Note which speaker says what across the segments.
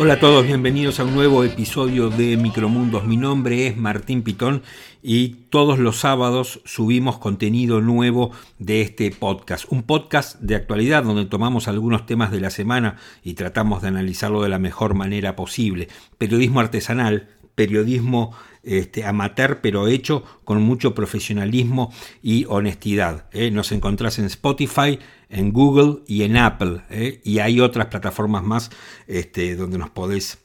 Speaker 1: Hola a todos, bienvenidos a un nuevo episodio de Micromundos. Mi nombre es Martín Pitón y todos los sábados subimos contenido nuevo de este podcast. Un podcast de actualidad donde tomamos algunos temas de la semana y tratamos de analizarlo de la mejor manera posible. Periodismo artesanal, periodismo este, amateur, pero hecho con mucho profesionalismo y honestidad. ¿eh? Nos encontrás en Spotify, en Google y en Apple. ¿eh? Y hay otras plataformas más este, donde nos podés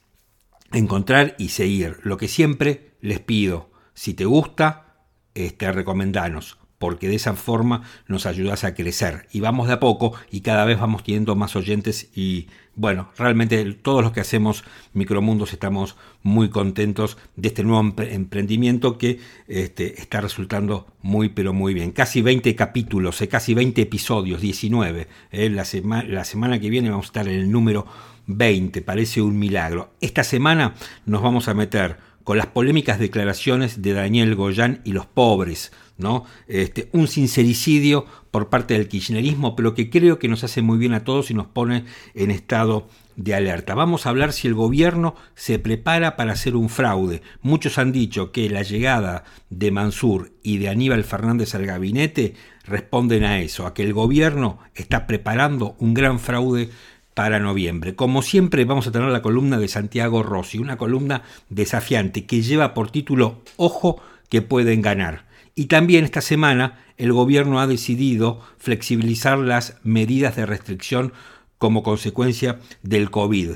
Speaker 1: encontrar y seguir. Lo que siempre les pido, si te gusta, este, recomendanos porque de esa forma nos ayudas a crecer y vamos de a poco y cada vez vamos teniendo más oyentes y bueno, realmente todos los que hacemos Micromundos estamos muy contentos de este nuevo emprendimiento que este, está resultando muy pero muy bien. Casi 20 capítulos, eh, casi 20 episodios, 19. Eh, la, la semana que viene vamos a estar en el número 20, parece un milagro. Esta semana nos vamos a meter con las polémicas declaraciones de Daniel Goyán y los pobres, ¿no? Este, un sincericidio por parte del kirchnerismo, pero que creo que nos hace muy bien a todos y nos pone en estado de alerta. Vamos a hablar si el gobierno se prepara para hacer un fraude. Muchos han dicho que la llegada de Mansur y de Aníbal Fernández al gabinete responden a eso, a que el gobierno está preparando un gran fraude para noviembre. Como siempre vamos a tener la columna de Santiago Rossi, una columna desafiante que lleva por título Ojo que pueden ganar. Y también esta semana el gobierno ha decidido flexibilizar las medidas de restricción como consecuencia del COVID.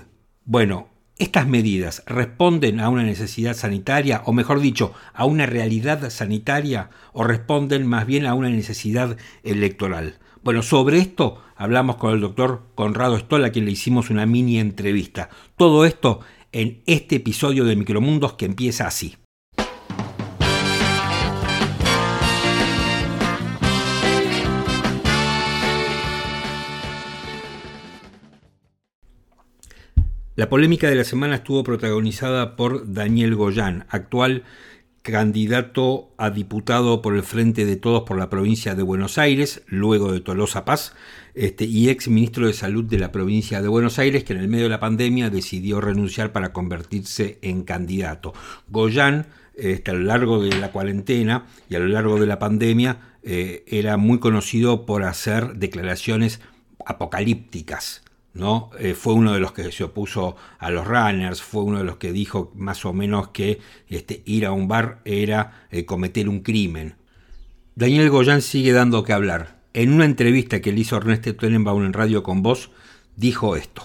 Speaker 1: Bueno, estas medidas responden a una necesidad sanitaria, o mejor dicho, a una realidad sanitaria, o responden más bien a una necesidad electoral. Bueno, sobre esto hablamos con el doctor Conrado Stoll, a quien le hicimos una mini entrevista. Todo esto en este episodio de Micromundos que empieza así. La polémica de la semana estuvo protagonizada por Daniel Goyán, actual candidato a diputado por el Frente de Todos por la provincia de Buenos Aires, luego de Tolosa Paz, este, y ex ministro de Salud de la provincia de Buenos Aires, que en el medio de la pandemia decidió renunciar para convertirse en candidato. Goyán, este, a lo largo de la cuarentena y a lo largo de la pandemia, eh, era muy conocido por hacer declaraciones apocalípticas ¿no? Eh, fue uno de los que se opuso a los runners, fue uno de los que dijo más o menos que este, ir a un bar era eh, cometer un crimen. Daniel Goyán sigue dando que hablar. En una entrevista que le hizo Ernesto Tenenbaum en Radio con Voz, dijo esto.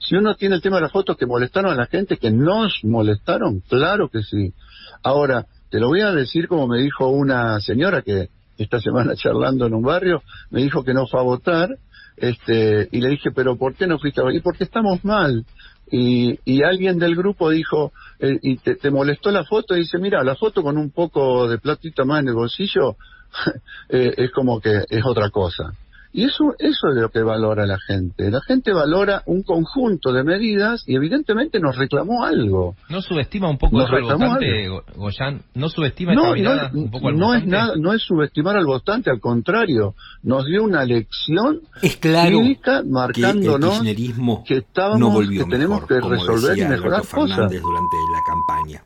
Speaker 2: Si uno tiene el tema de las fotos que molestaron a la gente, que nos molestaron, claro que sí. Ahora, te lo voy a decir como me dijo una señora que esta semana charlando en un barrio, me dijo que no fue a votar este, y le dije, pero ¿por qué no fuiste Y porque estamos mal. Y, y alguien del grupo dijo, eh, y te, molestó la foto, y dice, mira, la foto con un poco de platito más en el bolsillo eh, es como que es otra cosa. Y eso, eso es lo que valora la gente. La gente valora un conjunto de medidas y evidentemente nos reclamó algo.
Speaker 3: ¿No subestima un poco al votante, Goyan? ¿No subestima
Speaker 2: no, un poco al no Es nada, no es subestimar al votante, al contrario. Nos dio una lección
Speaker 1: es claro
Speaker 2: marcándonos
Speaker 1: que, el
Speaker 2: que, estábamos,
Speaker 1: no volvió
Speaker 2: que tenemos
Speaker 1: que
Speaker 2: resolver y mejorar cosas.
Speaker 1: durante la campaña.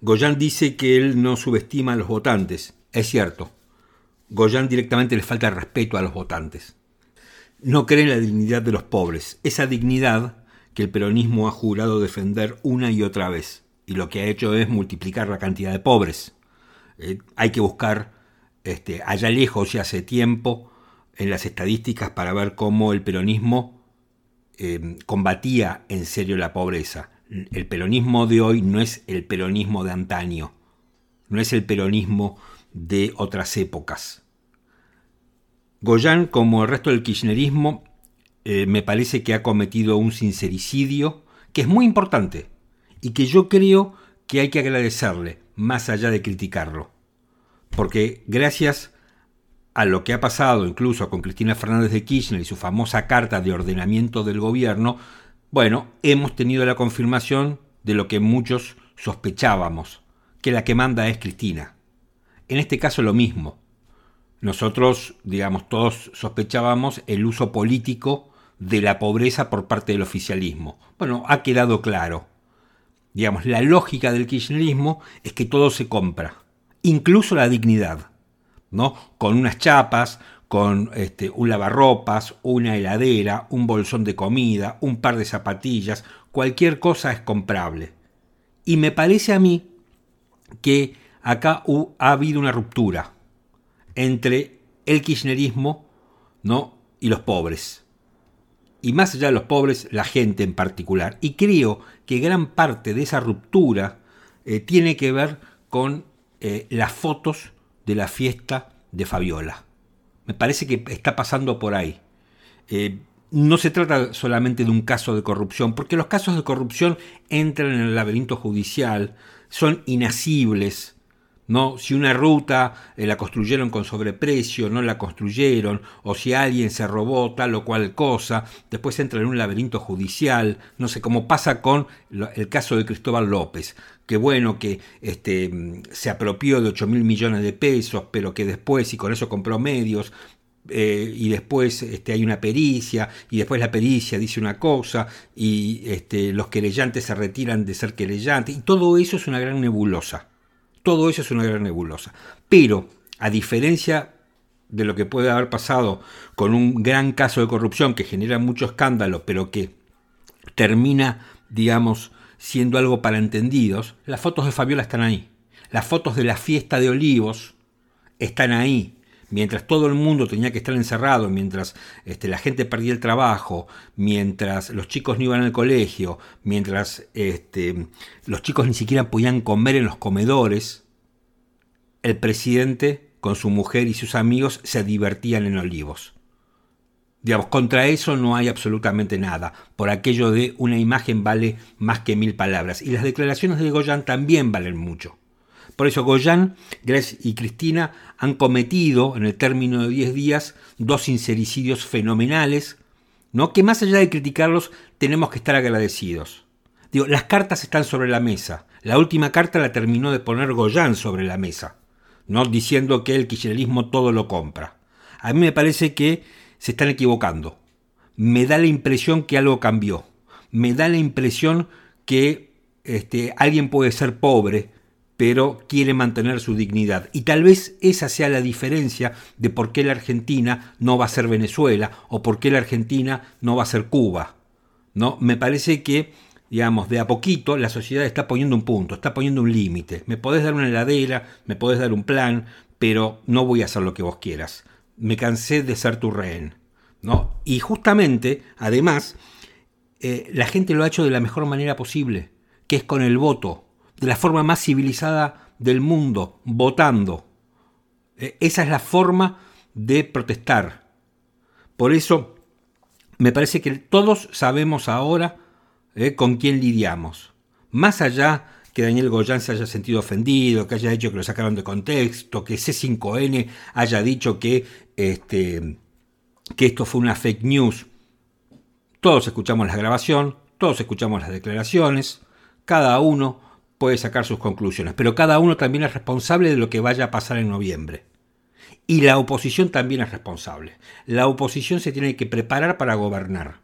Speaker 1: Goyan dice que él no subestima a los votantes. Es cierto Goyan directamente le falta respeto a los votantes. No cree en la dignidad de los pobres, esa dignidad que el peronismo ha jurado defender una y otra vez, y lo que ha hecho es multiplicar la cantidad de pobres. Eh, hay que buscar este, allá lejos y hace tiempo en las estadísticas para ver cómo el peronismo eh, combatía en serio la pobreza. El peronismo de hoy no es el peronismo de antaño, no es el peronismo de otras épocas. Goyan, como el resto del kirchnerismo, eh, me parece que ha cometido un sincericidio que es muy importante y que yo creo que hay que agradecerle, más allá de criticarlo. Porque gracias a lo que ha pasado incluso con Cristina Fernández de Kirchner y su famosa carta de ordenamiento del gobierno, bueno, hemos tenido la confirmación de lo que muchos sospechábamos, que la que manda es Cristina. En este caso lo mismo. Nosotros, digamos, todos sospechábamos el uso político de la pobreza por parte del oficialismo. Bueno, ha quedado claro. Digamos, la lógica del kirchnerismo es que todo se compra, incluso la dignidad, ¿no? Con unas chapas, con este, un lavarropas, una heladera, un bolsón de comida, un par de zapatillas, cualquier cosa es comprable. Y me parece a mí que acá ha habido una ruptura entre el kirchnerismo ¿no? y los pobres. Y más allá de los pobres, la gente en particular. Y creo que gran parte de esa ruptura eh, tiene que ver con eh, las fotos de la fiesta de Fabiola. Me parece que está pasando por ahí. Eh, no se trata solamente de un caso de corrupción, porque los casos de corrupción entran en el laberinto judicial, son inasibles, ¿no? Si una ruta eh, la construyeron con sobreprecio, no la construyeron, o si alguien se robó tal o cual cosa, después entra en un laberinto judicial, no sé, cómo pasa con el caso de Cristóbal López, que bueno, que este, se apropió de 8 mil millones de pesos, pero que después, y con eso compró medios, eh, y después este, hay una pericia, y después la pericia dice una cosa, y este, los querellantes se retiran de ser querellantes, y todo eso es una gran nebulosa. Todo eso es una gran nebulosa. Pero, a diferencia de lo que puede haber pasado con un gran caso de corrupción que genera mucho escándalo, pero que termina, digamos, siendo algo para entendidos, las fotos de Fabiola están ahí. Las fotos de la fiesta de olivos están ahí mientras todo el mundo tenía que estar encerrado, mientras este, la gente perdía el trabajo, mientras los chicos no iban al colegio, mientras este, los chicos ni siquiera podían comer en los comedores, el presidente con su mujer y sus amigos se divertían en olivos. Digamos, contra eso no hay absolutamente nada, por aquello de una imagen vale más que mil palabras. Y las declaraciones de Goyan también valen mucho. Por eso Goyan, Grace y Cristina han cometido en el término de 10 días dos sincericidios fenomenales, ¿no? que más allá de criticarlos tenemos que estar agradecidos. Digo, las cartas están sobre la mesa. La última carta la terminó de poner Goyan sobre la mesa, ¿no? diciendo que el kirchnerismo todo lo compra. A mí me parece que se están equivocando. Me da la impresión que algo cambió. Me da la impresión que este, alguien puede ser pobre, pero quiere mantener su dignidad. Y tal vez esa sea la diferencia de por qué la Argentina no va a ser Venezuela o por qué la Argentina no va a ser Cuba. ¿no? Me parece que, digamos, de a poquito la sociedad está poniendo un punto, está poniendo un límite. Me podés dar una heladera, me podés dar un plan, pero no voy a hacer lo que vos quieras. Me cansé de ser tu rehén. ¿no? Y justamente, además, eh, la gente lo ha hecho de la mejor manera posible, que es con el voto de la forma más civilizada del mundo, votando. E, esa es la forma de protestar. Por eso me parece que todos sabemos ahora eh, con quién lidiamos. Más allá que Daniel Goyán se haya sentido ofendido, que haya dicho que lo sacaron de contexto, que C5N haya dicho que, este, que esto fue una fake news. Todos escuchamos la grabación, todos escuchamos las declaraciones, cada uno puede sacar sus conclusiones, pero cada uno también es responsable de lo que vaya a pasar en noviembre. Y la oposición también es responsable. La oposición se tiene que preparar para gobernar.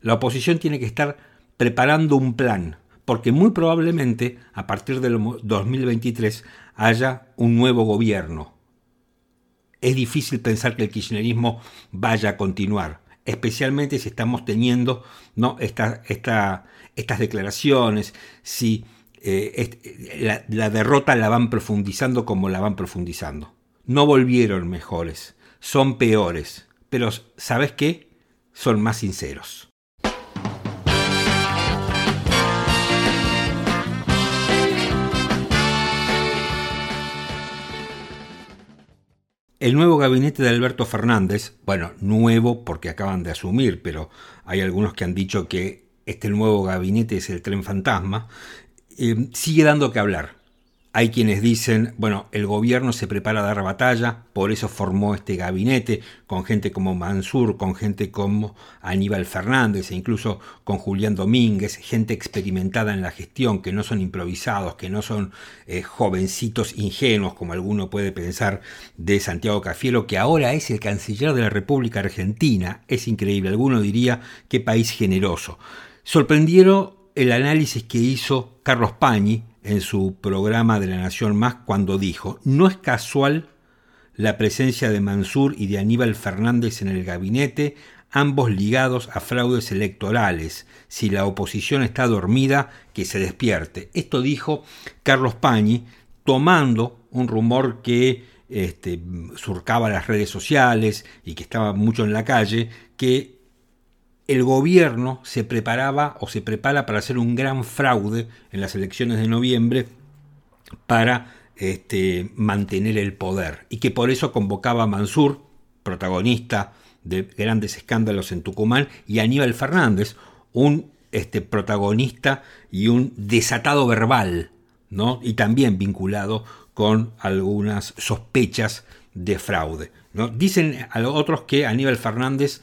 Speaker 1: La oposición tiene que estar preparando un plan, porque muy probablemente a partir del 2023 haya un nuevo gobierno. Es difícil pensar que el kirchnerismo vaya a continuar, especialmente si estamos teniendo estas declaraciones, si eh, la, derrota la van profundizando como la van profundizando. No volvieron mejores, son peores, pero ¿sabes qué? Son más sinceros. El nuevo gabinete de Alberto Fernández, bueno, nuevo porque acaban de asumir, pero hay algunos que han dicho que este nuevo gabinete es el tren fantasma, eh, sigue dando que hablar. Hay quienes dicen, bueno, el gobierno se prepara a dar batalla, por eso formó este gabinete con gente como Mansur, con gente como Aníbal Fernández e incluso con Julián Domínguez, gente experimentada en la gestión, que no son improvisados, que no son eh, jovencitos ingenuos como alguno puede pensar de Santiago Cafiero, que ahora es el canciller de la República Argentina. Es increíble, alguno diría qué país generoso. Sorprendieron el análisis que hizo Carlos Pañi, en su programa de La Nación Más cuando dijo, no es casual la presencia de Mansur y de Aníbal Fernández en el gabinete, ambos ligados a fraudes electorales. Si la oposición está dormida, que se despierte. Esto dijo Carlos Pañi, tomando un rumor que este, surcaba las redes sociales y que estaba mucho en la calle, que el gobierno se preparaba o se prepara para hacer un gran fraude en las elecciones de noviembre para este, mantener el poder y que por eso convocaba a Mansur, protagonista de grandes escándalos en Tucumán, y Aníbal Fernández, un este, protagonista y un desatado verbal, ¿no? y también vinculado con algunas sospechas de fraude. ¿no? Dicen a otros que Aníbal Fernández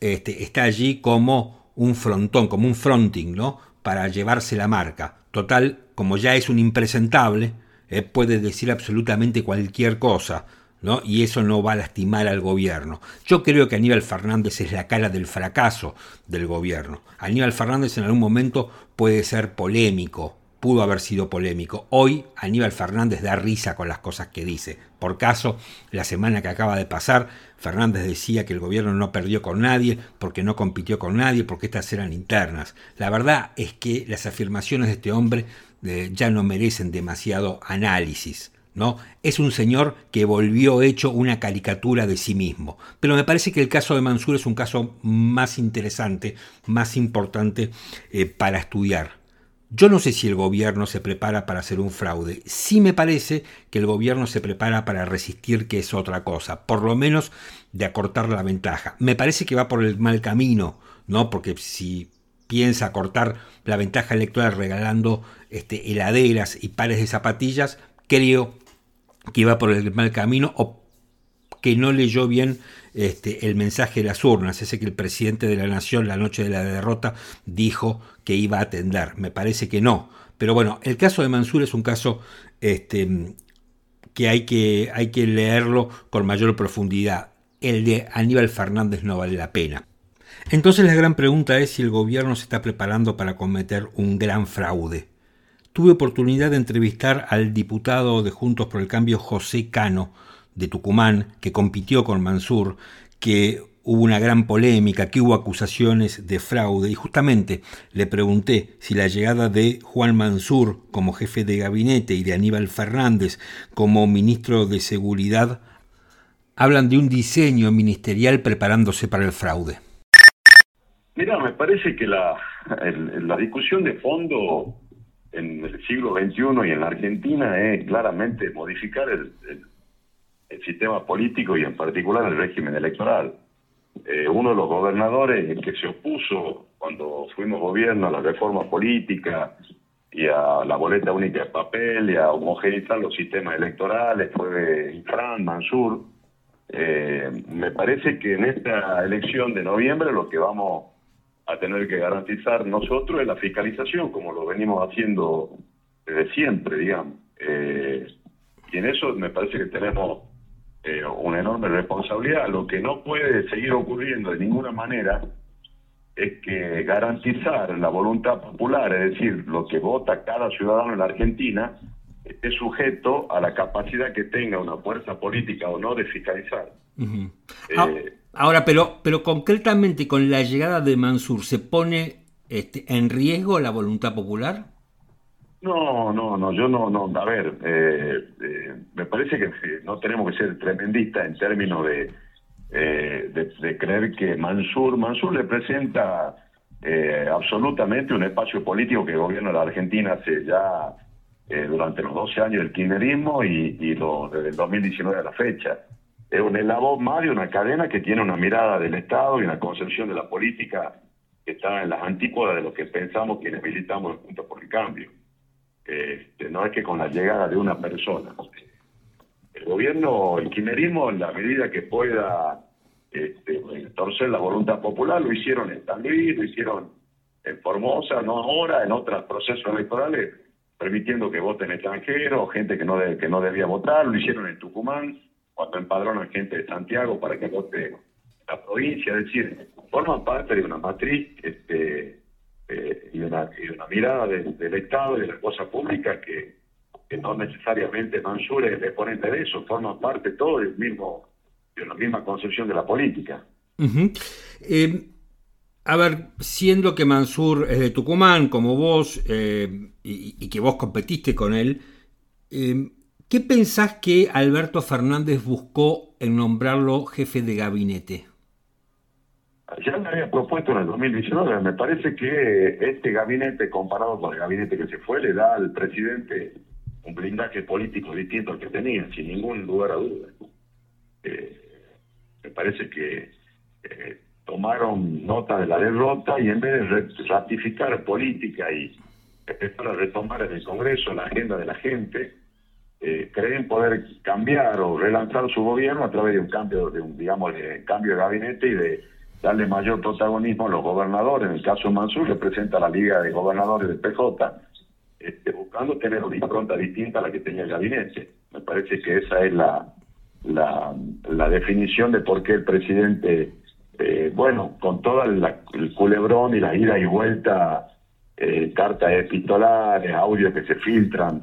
Speaker 1: este, está allí como un frontón, como un fronting, ¿no? Para llevarse la marca. Total, como ya es un impresentable, eh, puede decir absolutamente cualquier cosa, ¿no? Y eso no va a lastimar al gobierno. Yo creo que Aníbal Fernández es la cara del fracaso del gobierno. Aníbal Fernández en algún momento puede ser polémico, pudo haber sido polémico. Hoy Aníbal Fernández da risa con las cosas que dice. Por caso, la semana que acaba de pasar, Fernández decía que el gobierno no perdió con nadie, porque no compitió con nadie, porque estas eran internas. La verdad es que las afirmaciones de este hombre eh, ya no merecen demasiado análisis. ¿No? Es un señor que volvió hecho una caricatura de sí mismo. Pero me parece que el caso de Mansur es un caso más interesante, más importante eh, para estudiar. Yo no sé si el gobierno se prepara para hacer un fraude. Sí me parece que el gobierno se prepara para resistir, que es otra cosa. Por lo menos de acortar la ventaja. Me parece que va por el mal camino, ¿no? Porque si piensa acortar la ventaja electoral regalando este, heladeras y pares de zapatillas, creo que va por el mal camino o que no leyó bien este, el mensaje de las urnas, ese que el presidente de la nación la noche de la derrota dijo que iba a atender. Me parece que no. Pero bueno, el caso de Mansur es un caso este, que, hay que hay que leerlo con mayor profundidad. El de Aníbal Fernández no vale la pena. Entonces la gran pregunta es si el gobierno se está preparando para cometer un gran fraude. Tuve oportunidad de entrevistar al diputado de Juntos por el Cambio José Cano, de Tucumán, que compitió con Mansur, que hubo una gran polémica, que hubo acusaciones de fraude, y justamente le pregunté si la llegada de Juan Mansur como jefe de gabinete y de Aníbal Fernández como ministro de Seguridad hablan de un diseño ministerial preparándose para el fraude.
Speaker 4: Mira, me parece que la, discusión de fondo en el siglo XXI y en la Argentina es claramente modificar el sistema político y en particular el régimen electoral. Eh, uno de los gobernadores que se opuso cuando fuimos gobierno a la reforma política y a la boleta única de papel y a homogeneizar los sistemas electorales fue Fran Mansur. Eh, me parece que en esta elección de noviembre lo que vamos a tener que garantizar nosotros es la fiscalización, como lo venimos haciendo desde siempre, digamos. Eh, y en eso me parece que tenemos eh, una enorme responsabilidad. Lo que no puede seguir ocurriendo de ninguna manera es que garantizar la voluntad popular, es decir, lo que vota cada ciudadano en la Argentina, esté sujeto a la capacidad que tenga una fuerza política o no de fiscalizar.
Speaker 1: Eh, Ahora, pero, pero concretamente con la llegada de Mansur, ¿se pone este, en riesgo la voluntad popular?
Speaker 4: No, no, no, yo no, no, a ver, eh, eh, me parece que no tenemos que ser tremendistas en términos de, eh, creer que Mansur, Mansur le presenta absolutamente un espacio político que de la Argentina hace ya durante los 12 años del kirchnerismo y, y lo, desde el 2019 a la fecha. Es un eslabón más de una cadena que tiene una mirada del Estado y una concepción de la política que está en las antípodas de lo que pensamos quienes militamos en Juntos por el Cambio. Este, no es que con la llegada de una persona. El gobierno, el quimerismo, en la medida que pueda este, torcer la voluntad popular, lo hicieron en San lo hicieron en Formosa, no ahora, en otros procesos electorales, permitiendo que voten extranjeros, gente que no, que no debía votar, lo hicieron en Tucumán, cuando empadronan gente de Santiago para que vote la provincia, es decir, forman parte de una matriz este, eh, y, una, y una mirada del Estado y de la cosa pública que, que no necesariamente Mansur es exponente de eso, forman parte todo del mismo, de la misma concepción de la política.
Speaker 1: eh, a ver, siendo que Mansur es de Tucumán, como vos, eh, y, que vos competiste con él, ¿qué pensás que Alberto Fernández buscó en nombrarlo jefe de gabinete?
Speaker 4: Ya me había propuesto en el 2019, me parece que este gabinete, comparado con el gabinete que se fue, le da al presidente un blindaje político distinto al que tenía, sin ningún lugar a duda. Eh, me parece que eh, tomaron nota de la derrota y en vez de ratificar política y empezar a retomar en el Congreso la agenda de la gente, eh, creen poder cambiar o relanzar su gobierno a través de un cambio, de un digamos, de cambio de gabinete y de darle mayor protagonismo a los gobernadores. En el caso de Mansur representa la Liga de Gobernadores del PJ, este, buscando tener una impronta distinta a la que tenía el gabinete. Me parece que esa es la, la, la definición de por qué el presidente eh, bueno, con todo el culebrón y la ida y vuelta, eh, cartas epistolares, audios que se filtran,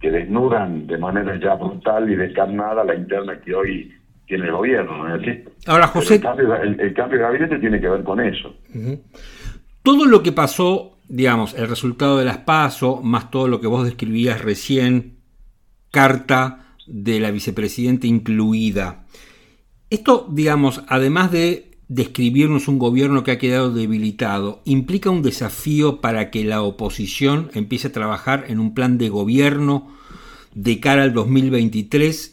Speaker 4: que desnudan de manera ya brutal y descarnada la interna que hoy tiene el gobierno, ¿no es así?
Speaker 1: Ahora, José...
Speaker 4: El cambio, el, cambio, de gabinete tiene que ver con eso.
Speaker 1: Todo lo que pasó, digamos, el resultado de las PASO, más todo lo que vos describías recién, carta de la vicepresidenta incluida. Esto, digamos, además de describirnos un gobierno que ha quedado debilitado implica un desafío para que la oposición empiece a trabajar en un plan de gobierno de cara al 2023,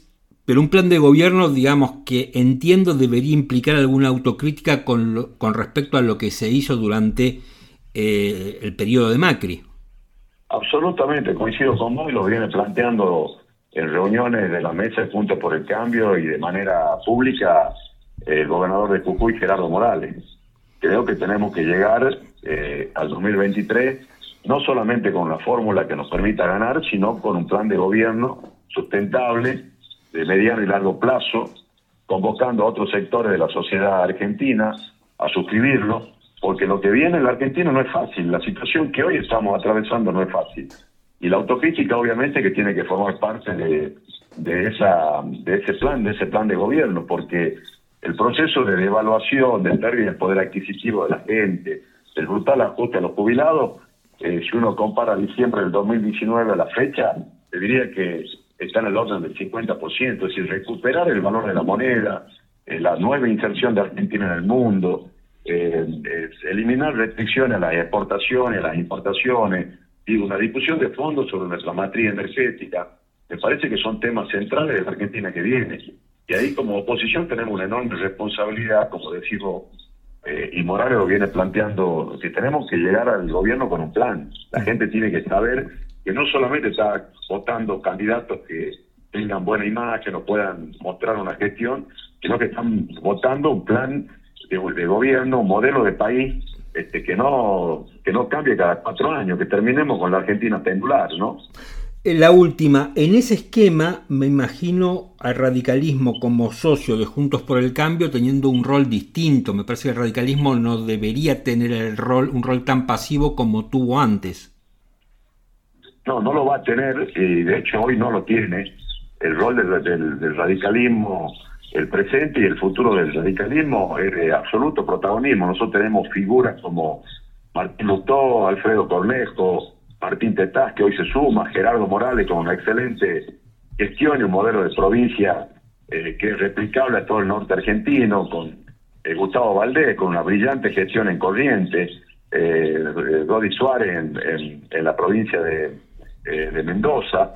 Speaker 1: pero un plan de gobierno, digamos, que entiendo debería implicar alguna autocrítica con, con respecto a lo que se hizo durante eh, el periodo de Macri.
Speaker 4: Absolutamente, coincido con vos y lo viene planteando en reuniones de la mesa de Juntos por el Cambio y de manera pública el gobernador de Jujuy, Gerardo Morales. Creo que tenemos que llegar eh, al 2023 no solamente con la fórmula que nos permita ganar, sino con un plan de gobierno sustentable, de mediano y largo plazo, convocando a otros sectores de la sociedad argentina a suscribirlo, porque lo que viene en la Argentina no es fácil, la situación que hoy estamos atravesando no es fácil. Y la autocrítica obviamente que tiene que formar parte de, de, esa, de ese plan, de ese plan de gobierno, porque el proceso de devaluación, de pérdida del poder adquisitivo de la gente, del brutal ajuste a los jubilados, eh, si uno compara diciembre del 2019 a la fecha, te diría que está en el orden del 50%, es decir, recuperar el valor de la moneda, eh, la nueva inserción de Argentina en el mundo, eh, eliminar restricciones a las exportaciones, a las importaciones, y una discusión de fondo sobre nuestra matriz energética, me parece que son temas centrales de la Argentina que viene. Y ahí como oposición tenemos una enorme responsabilidad, como decimos, eh, y Morales lo viene planteando, que tenemos que llegar al gobierno con un plan. La gente tiene que saber que no solamente está votando candidatos que tengan buena imagen o puedan mostrar una gestión, sino que están votando un plan de, gobierno, un modelo de país este, que no que no cambie cada cuatro años, que terminemos con la Argentina pendular, ¿no?
Speaker 1: La última, en ese esquema me imagino al radicalismo como socio de Juntos por el Cambio teniendo un rol distinto. Me parece que el radicalismo no debería tener el rol, un rol tan pasivo como tuvo antes.
Speaker 4: No, no lo va a tener y de hecho hoy no lo tiene. El rol del, del, radicalismo, el presente y el futuro del radicalismo es de absoluto protagonismo. Nosotros tenemos figuras como Martín Lutó, Alfredo Cornejo, Martín Tetaz, que hoy se suma, Gerardo Morales con una excelente gestión y un modelo de provincia eh, que es replicable a todo el norte argentino, con eh, Gustavo Valdés, con una brillante gestión en Corrientes, eh, Rodi Suárez en, en, la provincia de, eh, de Mendoza,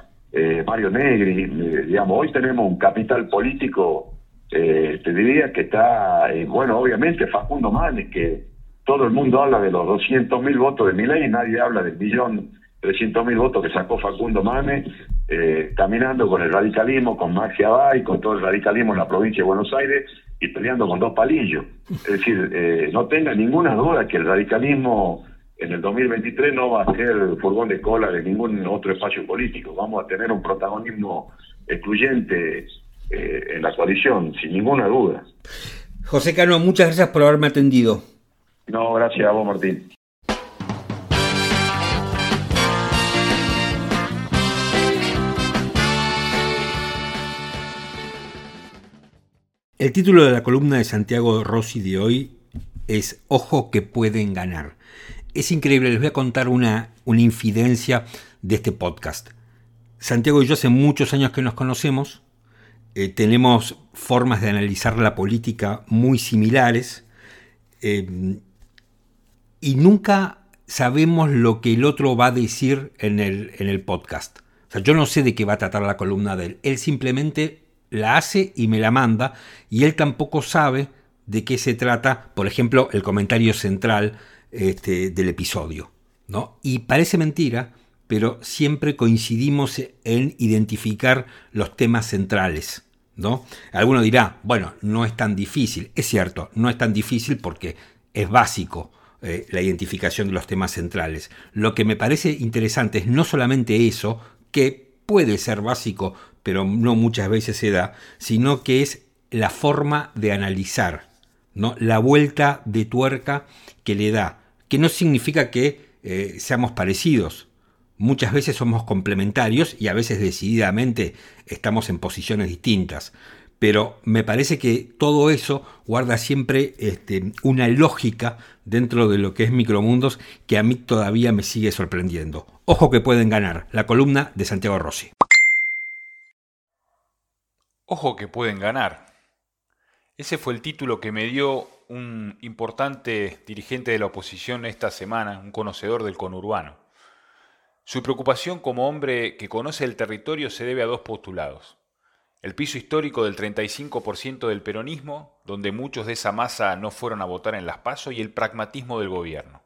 Speaker 4: Mario Negri, digamos, hoy tenemos un capital político, te diría que está, bueno, obviamente Facundo Manes, que todo el mundo habla de los 200 mil votos de Milei nadie habla del millón 300.000 votos que sacó Facundo Mane, eh, caminando con el radicalismo, con Maxi Abay, con todo el radicalismo en la provincia de Buenos Aires y peleando con dos palillos. Es decir, eh, no tenga ninguna duda que el radicalismo en el 2023 no va a ser furgón de cola de ningún otro espacio político. Vamos a tener un protagonismo excluyente eh, en la coalición, sin ninguna duda.
Speaker 1: José Cano, muchas gracias por haberme atendido.
Speaker 4: No, gracias a vos, Martín.
Speaker 1: El título de la columna de Santiago Rossi de hoy es Ojo que pueden ganar. Es increíble, les voy a contar una, una infidencia de este podcast. Santiago y yo hace muchos años que nos conocemos, eh, tenemos formas de analizar la política muy similares eh, y nunca sabemos lo que el otro va a decir en el, en el podcast. O sea, yo no sé de qué va a tratar la columna de él. Él simplemente la hace y me la manda, y él tampoco sabe de qué se trata, por ejemplo, el comentario central este, del episodio. ¿no? Y parece mentira, pero siempre coincidimos en identificar los temas centrales. ¿no? Alguno dirá, bueno, no es tan difícil. Es cierto, no es tan difícil porque es básico eh, la identificación de los temas centrales. Lo que me parece interesante es no solamente eso, que puede ser básico pero no muchas veces se da, sino que es la forma de analizar, ¿no? la vuelta de tuerca que le da, que no significa que eh, seamos parecidos. Muchas veces somos complementarios y a veces decididamente estamos en posiciones distintas. Pero me parece que todo eso guarda siempre este, una lógica dentro de lo que es Micromundos que a mí todavía me sigue sorprendiendo. Ojo que pueden ganar, la columna de Santiago Rossi.
Speaker 5: Ojo que pueden ganar. Ese fue el título que me dio un importante dirigente de la oposición esta semana, un conocedor del conurbano. Su preocupación como hombre que conoce el territorio se debe a dos postulados. El piso histórico del 35% del peronismo, donde muchos de esa masa no fueron a votar en las PASO, y el pragmatismo del gobierno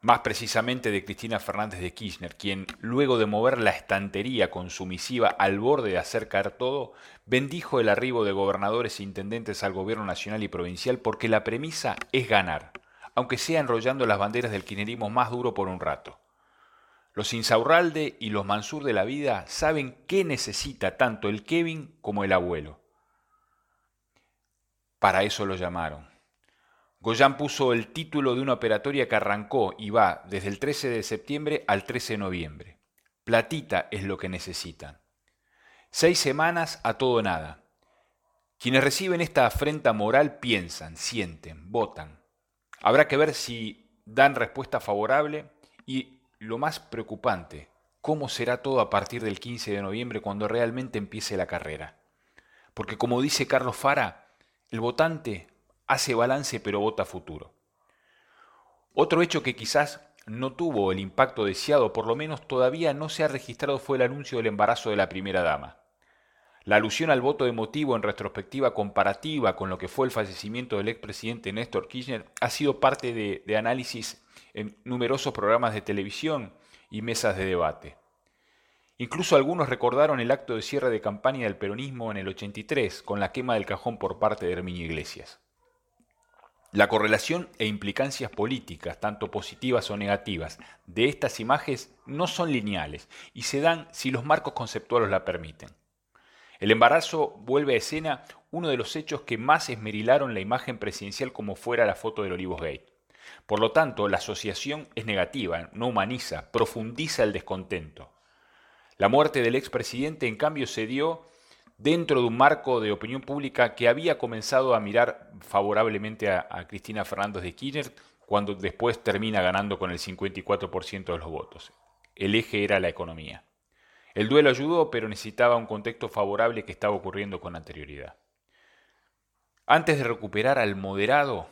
Speaker 5: más precisamente de Cristina Fernández de Kirchner, quien, luego de mover la estantería con su misiva al borde de hacer caer todo, bendijo el arribo de gobernadores e intendentes al gobierno nacional y provincial porque la premisa es ganar, aunque sea enrollando las banderas del kirchnerismo más duro por un rato. Los Insaurralde y los Mansur de la vida saben qué necesita tanto el Kevin como el abuelo. Para eso lo llamaron. Goyan puso el título de una operatoria que arrancó y va desde el 13 de septiembre al 13 de noviembre. Platita es lo que necesitan. Seis semanas a todo nada. Quienes reciben esta afrenta moral piensan, sienten, votan. Habrá que ver si dan respuesta favorable y, lo más preocupante, cómo será todo a partir del 15 de noviembre cuando realmente empiece la carrera. Porque como dice Carlos Fara, el votante hace balance pero vota futuro. Otro hecho que quizás no tuvo el impacto deseado, por lo menos todavía no se ha registrado, fue el anuncio del embarazo de la primera dama. La alusión al voto emotivo en retrospectiva comparativa con lo que fue el fallecimiento del expresidente Néstor Kirchner ha sido parte de, de análisis en numerosos programas de televisión y mesas de debate. Incluso algunos recordaron el acto de cierre de campaña del peronismo en el 83 con la quema del cajón por parte de Herminio Iglesias. La correlación e implicancias políticas, tanto positivas o negativas, de estas imágenes no son lineales y se dan si los marcos conceptuales la permiten. El embarazo vuelve a escena uno de los hechos que más esmerilaron la imagen presidencial como fuera la foto del Olivos Gate. Por lo tanto, la asociación es negativa, no humaniza, profundiza el descontento. La muerte del expresidente, en cambio, se dio dentro de un marco de opinión pública que había comenzado a mirar favorablemente a, Cristina Fernández de Kirchner cuando después termina ganando con el 54% de los votos. El eje era la economía. El duelo ayudó, pero necesitaba un contexto favorable que estaba ocurriendo con anterioridad. Antes de recuperar al moderado,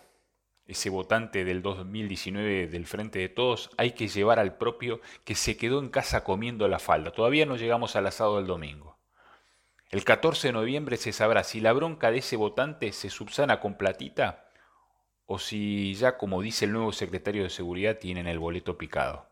Speaker 5: ese votante del 2019 del Frente de Todos, hay que llevar al propio que se quedó en casa comiendo la falda. Todavía no llegamos al asado del domingo. El 14 de noviembre se sabrá si la bronca de ese votante se subsana con platita o si ya, como dice el nuevo secretario de Seguridad, tienen el boleto picado.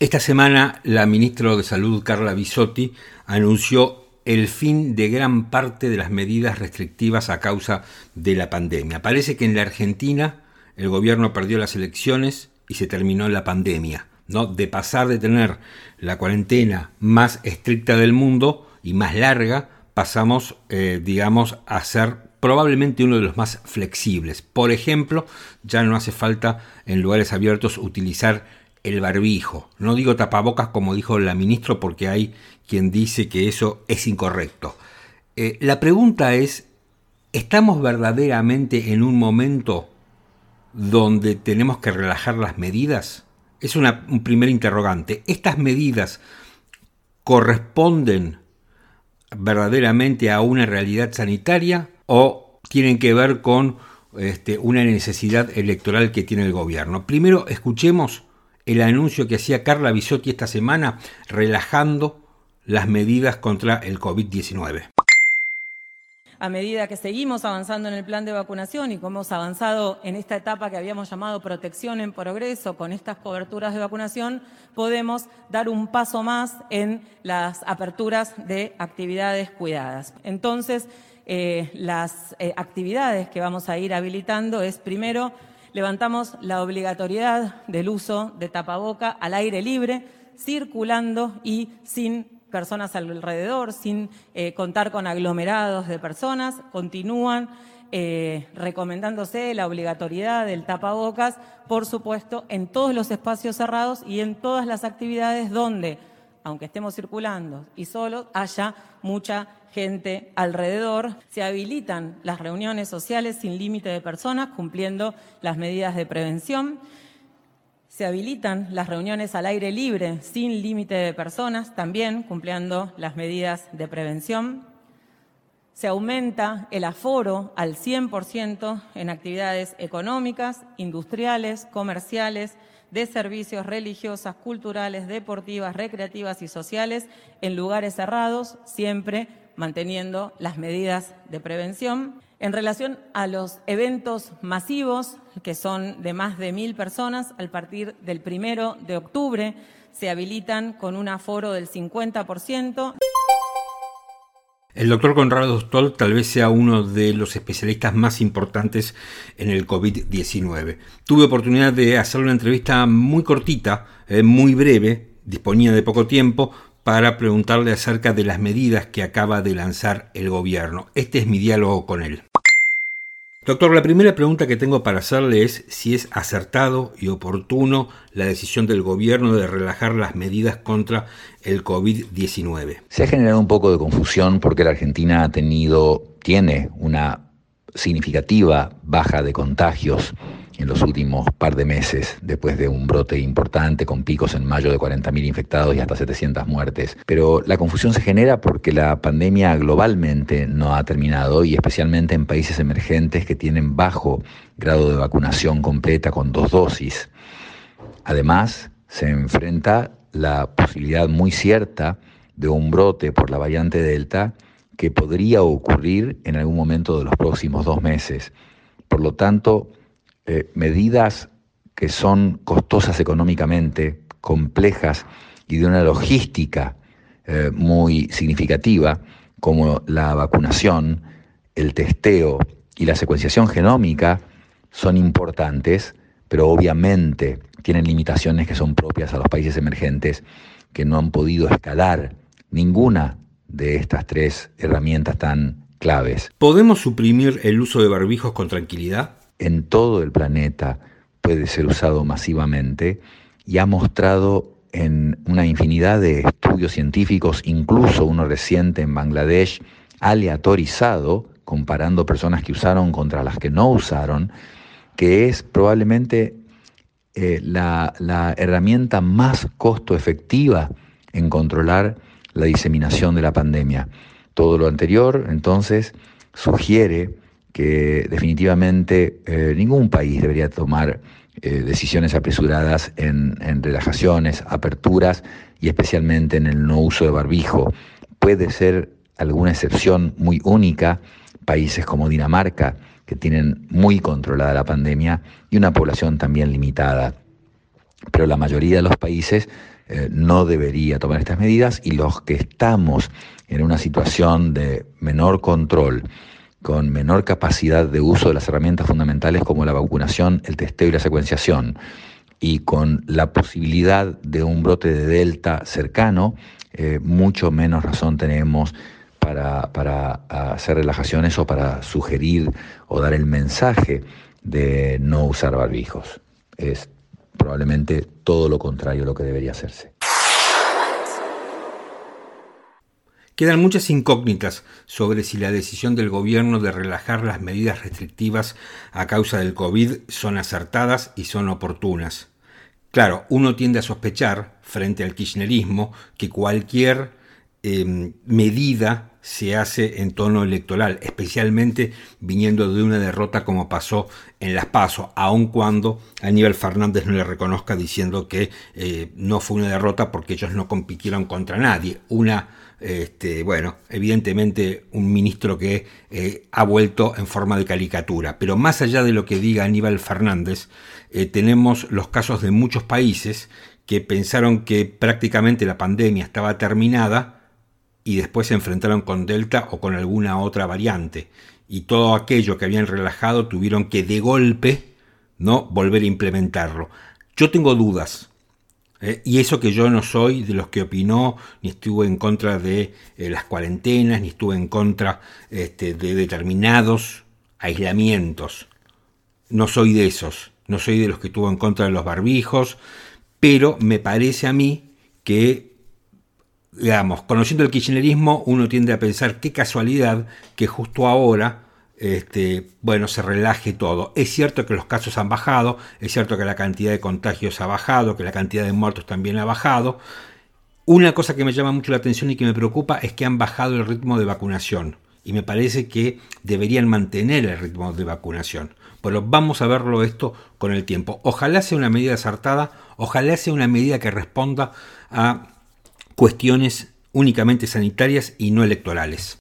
Speaker 1: Esta semana la ministra de Salud, Carla Bisotti, anunció el fin de gran parte de las medidas restrictivas a causa de la pandemia. Parece que en la Argentina el gobierno perdió las elecciones y se terminó la pandemia. ¿no? De pasar de tener la cuarentena más estricta del mundo y más larga, pasamos, eh, digamos, a ser probablemente uno de los más flexibles. Por ejemplo, ya no hace falta en lugares abiertos utilizar el barbijo. No digo tapabocas como dijo la ministra porque hay quien dice que eso es incorrecto. Eh, la pregunta es, ¿estamos verdaderamente en un momento donde tenemos que relajar las medidas? Es una, un primer interrogante. ¿Estas medidas corresponden verdaderamente a una realidad sanitaria o tienen que ver con este, una necesidad electoral que tiene el gobierno? Primero, escuchemos el anuncio que hacía Carla Bisotti esta semana relajando las medidas contra el COVID-19
Speaker 6: a medida que seguimos avanzando en el plan de vacunación y como hemos avanzado en esta etapa que habíamos llamado protección en progreso con estas coberturas de vacunación, podemos dar un paso más en las aperturas de actividades cuidadas. Entonces, eh, las eh, actividades que vamos a ir habilitando es primero levantamos la obligatoriedad del uso de tapaboca al aire libre, circulando y sin personas alrededor, sin eh, contar con aglomerados de personas. Continúan eh, recomendándose la obligatoriedad del tapabocas, por supuesto, en todos los espacios cerrados y en todas las actividades donde, aunque estemos circulando y solo, haya mucha gente alrededor. Se habilitan las reuniones sociales sin límite de personas, cumpliendo las medidas de prevención. Se habilitan las reuniones al aire libre sin límite de personas, también cumpliendo las medidas de prevención. Se aumenta el aforo al 100% en actividades económicas, industriales, comerciales, de servicios religiosas, culturales, deportivas, recreativas y sociales en lugares cerrados, siempre manteniendo las medidas de prevención. En relación a los eventos masivos, que son de más de mil personas, al partir del primero de octubre se habilitan con un aforo del 50%.
Speaker 1: El doctor Conrado Stoll tal vez sea uno de los especialistas más importantes en el COVID-19. Tuve oportunidad de hacer una entrevista muy cortita, eh, muy breve, disponía de poco tiempo, para preguntarle acerca de las medidas que acaba de lanzar el gobierno. Este es mi diálogo con él. Doctor, la primera pregunta que tengo para hacerle es si es acertado y oportuno la decisión del gobierno de relajar las medidas contra el COVID-19.
Speaker 7: Se ha generado un poco de confusión porque la Argentina ha tenido, tiene una significativa baja de contagios en los últimos par de meses, después de un brote importante con picos en mayo de 40.000 infectados y hasta 700 muertes. Pero la confusión se genera porque la pandemia globalmente no ha terminado y especialmente en países emergentes que tienen bajo grado de vacunación completa con dos dosis. Además, se enfrenta la posibilidad muy cierta de un brote por la variante Delta que podría ocurrir en algún momento de los próximos dos meses. Por lo tanto, eh, medidas que son costosas económicamente, complejas y de una logística eh, muy significativa, como la vacunación, el testeo y la secuenciación genómica, son importantes, pero obviamente tienen limitaciones que son propias a los países emergentes que no han podido escalar ninguna de estas tres herramientas tan claves.
Speaker 1: ¿Podemos suprimir el uso de barbijos con tranquilidad?
Speaker 7: En todo el planeta puede ser usado masivamente y ha mostrado en una infinidad de estudios científicos, incluso uno reciente en Bangladesh, aleatorizado, comparando personas que usaron contra las que no usaron, que es probablemente eh, la, la herramienta más costo efectiva en controlar la diseminación de la pandemia. Todo lo anterior, entonces, sugiere que definitivamente eh, ningún país debería tomar eh, decisiones apresuradas en, relajaciones, aperturas y especialmente en el no uso de barbijo. Puede ser alguna excepción muy única, países como Dinamarca, que tienen muy controlada la pandemia y una población también limitada. pero la mayoría de los países eh, no debería tomar estas medidas y los que estamos en una situación de menor control, con menor capacidad de uso de las herramientas fundamentales como la vacunación, el testeo y la secuenciación, y con la posibilidad de un brote de delta cercano, eh, mucho menos razón tenemos para, para, hacer relajaciones o para sugerir o dar el mensaje de no usar barbijos. Es probablemente todo lo contrario a lo que debería hacerse.
Speaker 1: Quedan muchas incógnitas sobre si la decisión del gobierno de relajar las medidas restrictivas a causa del COVID son acertadas y son oportunas. Claro, uno tiende a sospechar, frente al kirchnerismo, que cualquier em, medida se hace en tono electoral, especialmente viniendo de una derrota como pasó en Las Pasos, aun cuando Aníbal Fernández no le reconozca diciendo que eh, no fue una derrota porque ellos no compitieron contra nadie. Una este, bueno, evidentemente un ministro que eh, ha vuelto en forma de caricatura. Pero más allá de lo que diga Aníbal Fernández, eh, tenemos los casos de muchos países que pensaron que prácticamente la pandemia estaba terminada y después se enfrentaron con Delta o con alguna otra variante. Y todo aquello que habían relajado tuvieron que de golpe no volver a implementarlo. Yo tengo dudas eh, y eso que yo no soy de los que opinó, ni estuve en contra de eh, las cuarentenas, ni estuve en contra este, de determinados aislamientos. No soy de esos, no soy de los que estuvo en contra de los barbijos, pero me parece a mí que, digamos, conociendo el kirchnerismo, uno tiende a pensar qué casualidad que justo ahora este, bueno, se relaje todo. Es cierto que los casos han bajado, es cierto que la cantidad de contagios ha bajado, que la cantidad de muertos también ha bajado. Una cosa que me llama mucho la atención y que me preocupa es que han bajado el ritmo de vacunación. Y me parece que deberían mantener el ritmo de vacunación. Pero vamos a verlo esto con el tiempo. Ojalá sea una medida acertada, ojalá sea una medida que responda a cuestiones únicamente sanitarias y no electorales.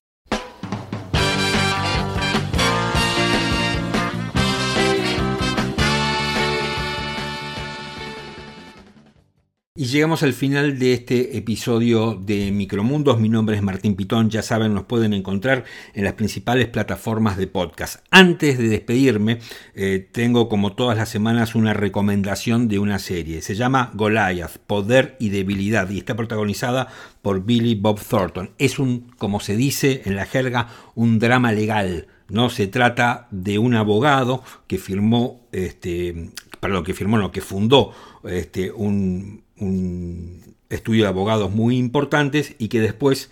Speaker 1: Y llegamos al final de este episodio de Micromundos. Mi nombre es Martín Pitón. Ya saben, nos pueden encontrar en las principales plataformas de podcast. Antes de despedirme, eh, tengo como todas las semanas una recomendación de una serie. Se llama Goliath, Poder y Debilidad y está protagonizada por Billy Bob Thornton. Es un, como se dice en la jerga, un drama legal. No se trata de un abogado que firmó, este, perdón, que firmó, no, que fundó este, un, un estudio de abogados muy importantes y que después,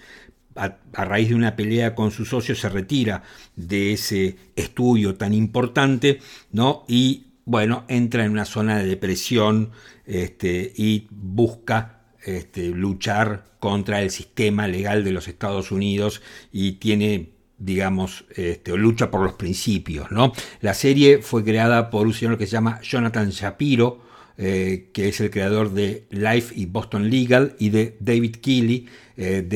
Speaker 1: a, raíz de una pelea con su socio, se retira de ese estudio tan importante, ¿no? Y bueno, entra en una zona de depresión este, y busca este, luchar contra el sistema legal de los Estados Unidos y tiene digamos, este, lucha por los principios, ¿no? La serie fue creada por un señor que se llama Jonathan Shapiro, eh, que es el creador de Life y Boston Legal, y de David Keeley, eh,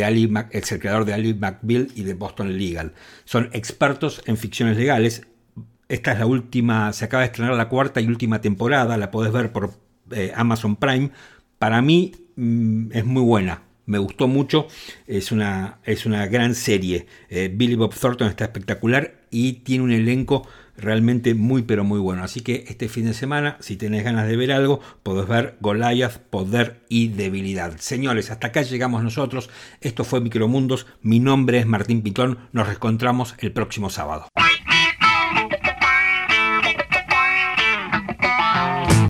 Speaker 1: es el creador de Ali McBeal y de Boston Legal. Son expertos en ficciones legales. Esta es la última, se acaba de estrenar la cuarta y última temporada, la podés ver por eh, Amazon Prime. Para mí mm, es muy buena, me gustó mucho, es una, es una gran serie. Billy Bob Thornton está espectacular y tiene un elenco realmente muy pero muy bueno. Así que este fin de semana, si tenés ganas de ver algo, podés ver Goliath, Poder y Debilidad. Señores, hasta acá llegamos nosotros. Esto fue Micromundos. Mi nombre es Martín Pitón. Nos reencontramos el próximo sábado.